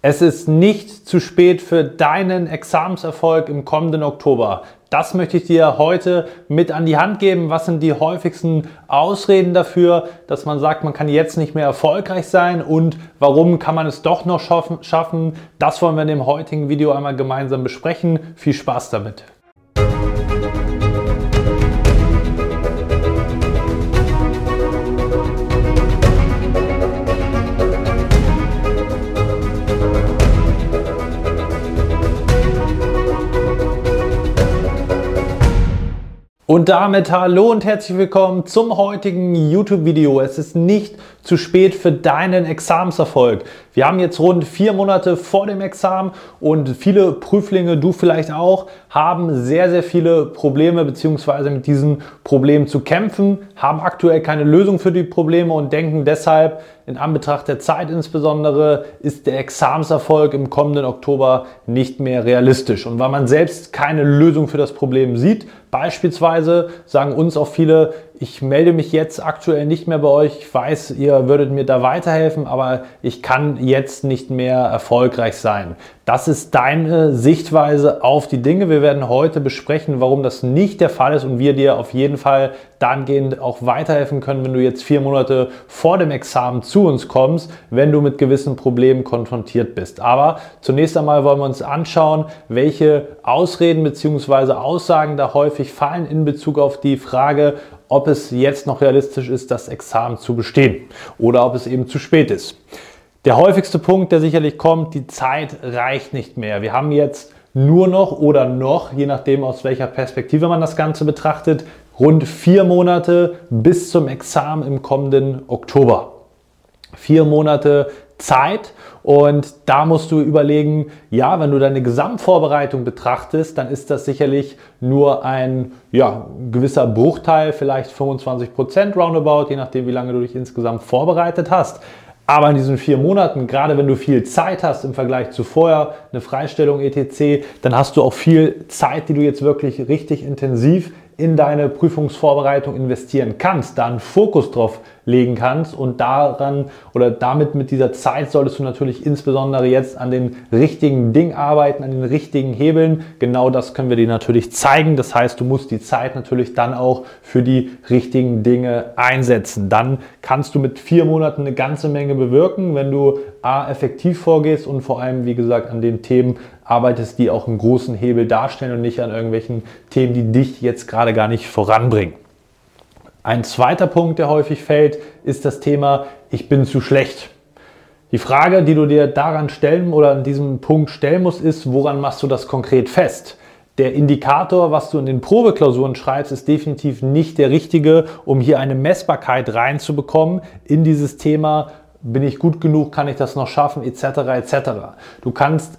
Es ist nicht zu spät für deinen Examenserfolg im kommenden Oktober. Das möchte ich dir heute mit an die Hand geben. Was sind die häufigsten Ausreden dafür, dass man sagt, man kann jetzt nicht mehr erfolgreich sein und warum kann man es doch noch schaffen? Das wollen wir in dem heutigen Video einmal gemeinsam besprechen. Viel Spaß damit. Und damit hallo und herzlich willkommen zum heutigen YouTube-Video. Es ist nicht zu spät für deinen Examenserfolg. Wir haben jetzt rund vier Monate vor dem Examen und viele Prüflinge, du vielleicht auch, haben sehr, sehr viele Probleme bzw. mit diesen Problemen zu kämpfen, haben aktuell keine Lösung für die Probleme und denken deshalb, in Anbetracht der Zeit insbesondere, ist der Examenserfolg im kommenden Oktober nicht mehr realistisch. Und weil man selbst keine Lösung für das Problem sieht, beispielsweise sagen uns auch viele, ich melde mich jetzt aktuell nicht mehr bei euch. Ich weiß, ihr würdet mir da weiterhelfen, aber ich kann jetzt nicht mehr erfolgreich sein. Das ist deine Sichtweise auf die Dinge. Wir werden heute besprechen, warum das nicht der Fall ist und wir dir auf jeden Fall dahingehend auch weiterhelfen können, wenn du jetzt vier Monate vor dem Examen zu uns kommst, wenn du mit gewissen Problemen konfrontiert bist. Aber zunächst einmal wollen wir uns anschauen, welche Ausreden bzw. Aussagen da häufig fallen in Bezug auf die Frage, ob es jetzt noch realistisch ist, das Examen zu bestehen oder ob es eben zu spät ist. Der häufigste Punkt, der sicherlich kommt, die Zeit reicht nicht mehr. Wir haben jetzt nur noch oder noch, je nachdem aus welcher Perspektive man das Ganze betrachtet, rund vier Monate bis zum Examen im kommenden Oktober. Vier Monate Zeit und da musst du überlegen, ja, wenn du deine Gesamtvorbereitung betrachtest, dann ist das sicherlich nur ein ja, gewisser Bruchteil, vielleicht 25 Prozent roundabout, je nachdem, wie lange du dich insgesamt vorbereitet hast. Aber in diesen vier Monaten, gerade wenn du viel Zeit hast im Vergleich zu vorher, eine Freistellung etc., dann hast du auch viel Zeit, die du jetzt wirklich richtig intensiv in deine Prüfungsvorbereitung investieren kannst, da einen Fokus drauf legen kannst und daran oder damit mit dieser Zeit solltest du natürlich insbesondere jetzt an den richtigen Dingen arbeiten, an den richtigen Hebeln. Genau das können wir dir natürlich zeigen. Das heißt, du musst die Zeit natürlich dann auch für die richtigen Dinge einsetzen. Dann kannst du mit vier Monaten eine ganze Menge bewirken, wenn du A, effektiv vorgehst und vor allem, wie gesagt, an den Themen arbeitest, die auch einen großen Hebel darstellen und nicht an irgendwelchen Themen, die dich jetzt gerade gar nicht voranbringen. Ein zweiter Punkt, der häufig fällt, ist das Thema, ich bin zu schlecht. Die Frage, die du dir daran stellen oder an diesem Punkt stellen musst, ist, woran machst du das konkret fest? Der Indikator, was du in den Probeklausuren schreibst, ist definitiv nicht der richtige, um hier eine Messbarkeit reinzubekommen in dieses Thema, bin ich gut genug, kann ich das noch schaffen, etc. etc. Du kannst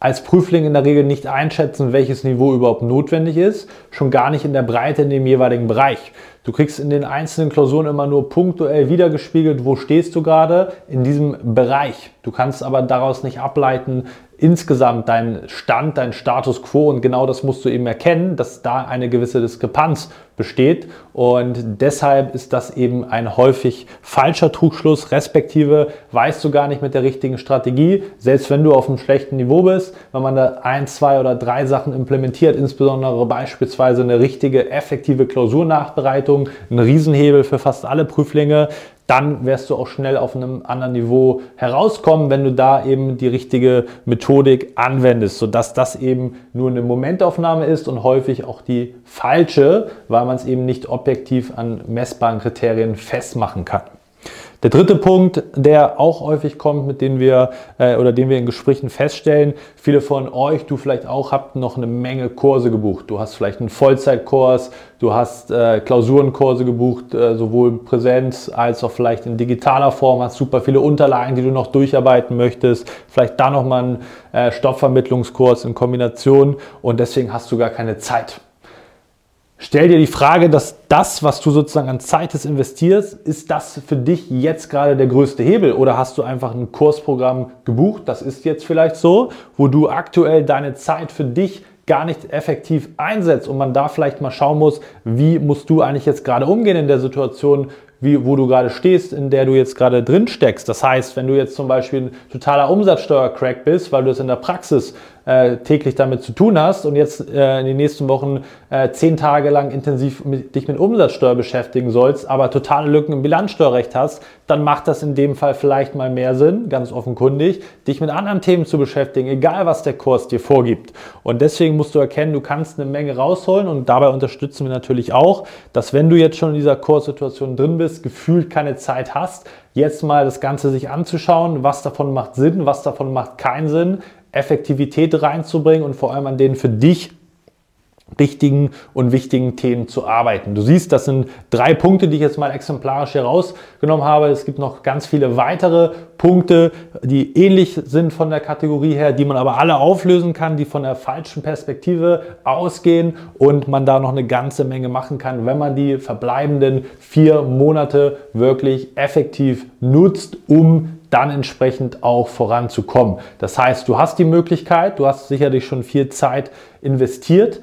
als Prüfling in der Regel nicht einschätzen, welches Niveau überhaupt notwendig ist, schon gar nicht in der Breite in dem jeweiligen Bereich. Du kriegst in den einzelnen Klausuren immer nur punktuell wiedergespiegelt, wo stehst du gerade in diesem Bereich. Du kannst aber daraus nicht ableiten, insgesamt deinen Stand, deinen Status quo und genau das musst du eben erkennen, dass da eine gewisse Diskrepanz besteht und deshalb ist das eben ein häufig falscher Trugschluss, respektive weißt du gar nicht mit der richtigen Strategie, selbst wenn du auf einem schlechten Niveau bist, wenn man da ein, zwei oder drei Sachen implementiert, insbesondere beispielsweise eine richtige, effektive Klausurnachbereitung, ein Riesenhebel für fast alle Prüflinge, dann wirst du auch schnell auf einem anderen Niveau herauskommen, wenn du da eben die richtige Methodik anwendest, sodass das eben nur eine Momentaufnahme ist und häufig auch die falsche, weil man es eben nicht objektiv an messbaren Kriterien festmachen kann. Der dritte Punkt, der auch häufig kommt, mit dem wir äh, oder den wir in Gesprächen feststellen, viele von euch, du vielleicht auch, habt noch eine Menge Kurse gebucht. Du hast vielleicht einen Vollzeitkurs, du hast äh, Klausurenkurse gebucht, äh, sowohl Präsenz als auch vielleicht in digitaler Form, hast super viele Unterlagen, die du noch durcharbeiten möchtest, vielleicht da nochmal einen äh, Stoffvermittlungskurs in Kombination und deswegen hast du gar keine Zeit. Stell dir die Frage, dass das, was du sozusagen an Zeit investierst, ist das für dich jetzt gerade der größte Hebel? Oder hast du einfach ein Kursprogramm gebucht, das ist jetzt vielleicht so, wo du aktuell deine Zeit für dich gar nicht effektiv einsetzt und man da vielleicht mal schauen muss, wie musst du eigentlich jetzt gerade umgehen in der Situation, wie, wo du gerade stehst, in der du jetzt gerade drin steckst. Das heißt, wenn du jetzt zum Beispiel ein totaler Umsatzsteuer-Crack bist, weil du es in der Praxis äh, täglich damit zu tun hast und jetzt äh, in den nächsten Wochen äh, zehn Tage lang intensiv mit, dich mit Umsatzsteuer beschäftigen sollst, aber totale Lücken im Bilanzsteuerrecht hast, dann macht das in dem Fall vielleicht mal mehr Sinn, ganz offenkundig, dich mit anderen Themen zu beschäftigen, egal was der Kurs dir vorgibt. Und deswegen musst du erkennen, du kannst eine Menge rausholen und dabei unterstützen wir natürlich auch, dass wenn du jetzt schon in dieser Kurssituation drin bist, gefühlt keine Zeit hast, jetzt mal das Ganze sich anzuschauen, was davon macht Sinn, was davon macht keinen Sinn, Effektivität reinzubringen und vor allem an den für dich richtigen und wichtigen Themen zu arbeiten. Du siehst, das sind drei Punkte, die ich jetzt mal exemplarisch herausgenommen habe. Es gibt noch ganz viele weitere Punkte, die ähnlich sind von der Kategorie her, die man aber alle auflösen kann, die von der falschen Perspektive ausgehen und man da noch eine ganze Menge machen kann, wenn man die verbleibenden vier Monate wirklich effektiv nutzt, um dann entsprechend auch voranzukommen. Das heißt, du hast die Möglichkeit, du hast sicherlich schon viel Zeit investiert,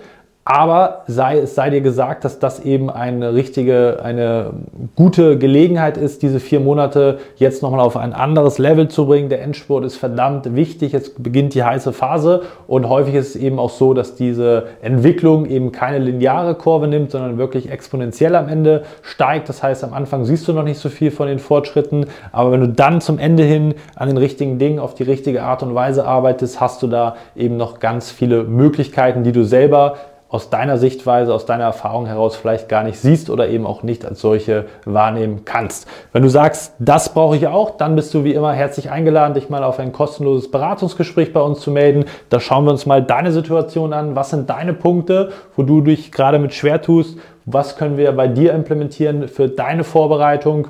aber sei, es sei dir gesagt, dass das eben eine richtige, eine gute Gelegenheit ist, diese vier Monate jetzt nochmal auf ein anderes Level zu bringen. Der Endspurt ist verdammt wichtig. Jetzt beginnt die heiße Phase und häufig ist es eben auch so, dass diese Entwicklung eben keine lineare Kurve nimmt, sondern wirklich exponentiell am Ende steigt. Das heißt, am Anfang siehst du noch nicht so viel von den Fortschritten, aber wenn du dann zum Ende hin an den richtigen Dingen auf die richtige Art und Weise arbeitest, hast du da eben noch ganz viele Möglichkeiten, die du selber aus deiner Sichtweise, aus deiner Erfahrung heraus vielleicht gar nicht siehst oder eben auch nicht als solche wahrnehmen kannst. Wenn du sagst, das brauche ich auch, dann bist du wie immer herzlich eingeladen, dich mal auf ein kostenloses Beratungsgespräch bei uns zu melden. Da schauen wir uns mal deine Situation an. Was sind deine Punkte, wo du dich gerade mit schwer tust? Was können wir bei dir implementieren für deine Vorbereitung?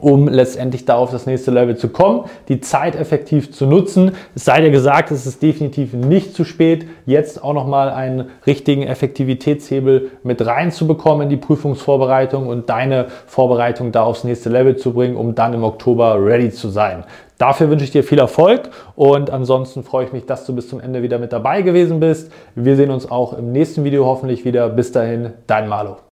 Um letztendlich da auf das nächste Level zu kommen, die Zeit effektiv zu nutzen. Es sei dir gesagt, es ist definitiv nicht zu spät, jetzt auch nochmal einen richtigen Effektivitätshebel mit reinzubekommen in die Prüfungsvorbereitung und deine Vorbereitung da aufs nächste Level zu bringen, um dann im Oktober ready zu sein. Dafür wünsche ich dir viel Erfolg und ansonsten freue ich mich, dass du bis zum Ende wieder mit dabei gewesen bist. Wir sehen uns auch im nächsten Video hoffentlich wieder. Bis dahin, dein Malo.